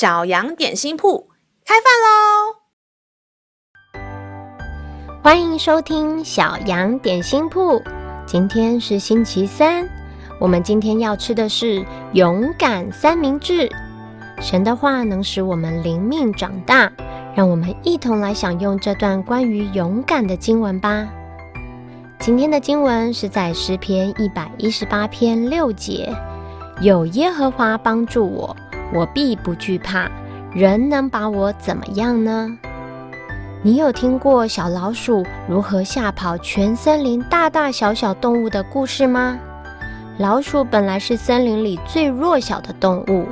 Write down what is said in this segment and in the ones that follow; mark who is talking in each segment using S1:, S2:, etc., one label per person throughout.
S1: 小羊点心铺开饭喽！
S2: 欢迎收听小羊点心铺。今天是星期三，我们今天要吃的是勇敢三明治。神的话能使我们灵命长大，让我们一同来享用这段关于勇敢的经文吧。今天的经文是在诗篇一百一十八篇六节。有耶和华帮助我，我必不惧怕。人能把我怎么样呢？你有听过小老鼠如何吓跑全森林大大小小动物的故事吗？老鼠本来是森林里最弱小的动物，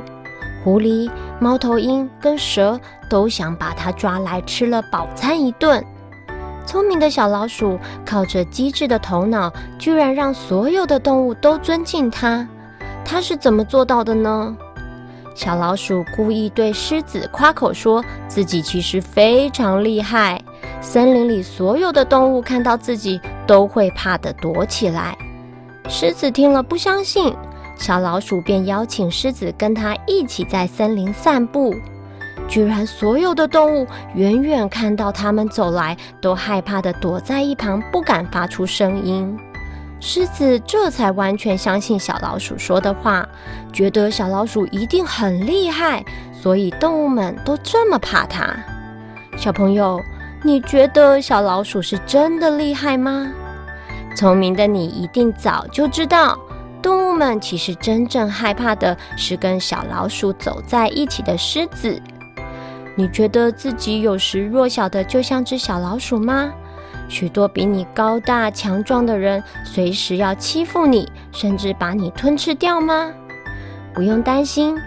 S2: 狐狸、猫头鹰跟蛇都想把它抓来吃了饱餐一顿。聪明的小老鼠靠着机智的头脑，居然让所有的动物都尊敬它。它是怎么做到的呢？小老鼠故意对狮子夸口说自己其实非常厉害，森林里所有的动物看到自己都会怕的躲起来。狮子听了不相信，小老鼠便邀请狮子跟他一起在森林散步。居然所有的动物远远看到他们走来，都害怕的躲在一旁，不敢发出声音。狮子这才完全相信小老鼠说的话，觉得小老鼠一定很厉害，所以动物们都这么怕它。小朋友，你觉得小老鼠是真的厉害吗？聪明的你一定早就知道，动物们其实真正害怕的是跟小老鼠走在一起的狮子。你觉得自己有时弱小的就像只小老鼠吗？许多比你高大强壮的人，随时要欺负你，甚至把你吞吃掉吗？不用担心，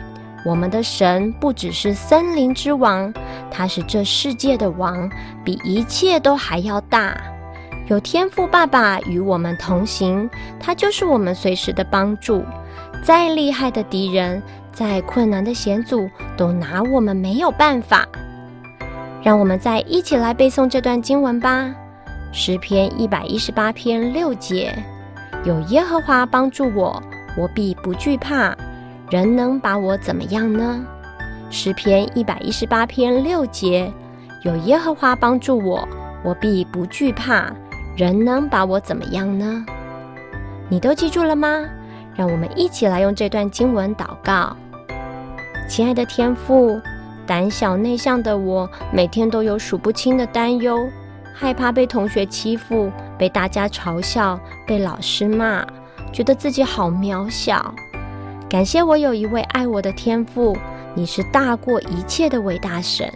S2: 我们的神不只是森林之王，他是这世界的王，比一切都还要大。有天赋爸爸与我们同行，他就是我们随时的帮助。再厉害的敌人，再困难的险阻，都拿我们没有办法。让我们再一起来背诵这段经文吧。诗篇一百一十八篇六节，有耶和华帮助我，我必不惧怕。人能把我怎么样呢？诗篇一百一十八篇六节，有耶和华帮助我，我必不惧怕。人能把我怎么样呢？你都记住了吗？让我们一起来用这段经文祷告。亲爱的天父，胆小内向的我，每天都有数不清的担忧。害怕被同学欺负，被大家嘲笑，被老师骂，觉得自己好渺小。感谢我有一位爱我的天父，你是大过一切的伟大神。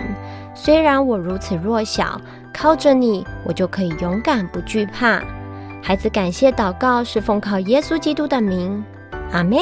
S2: 虽然我如此弱小，靠着你，我就可以勇敢不惧怕。孩子，感谢祷告是奉靠耶稣基督的名，阿门。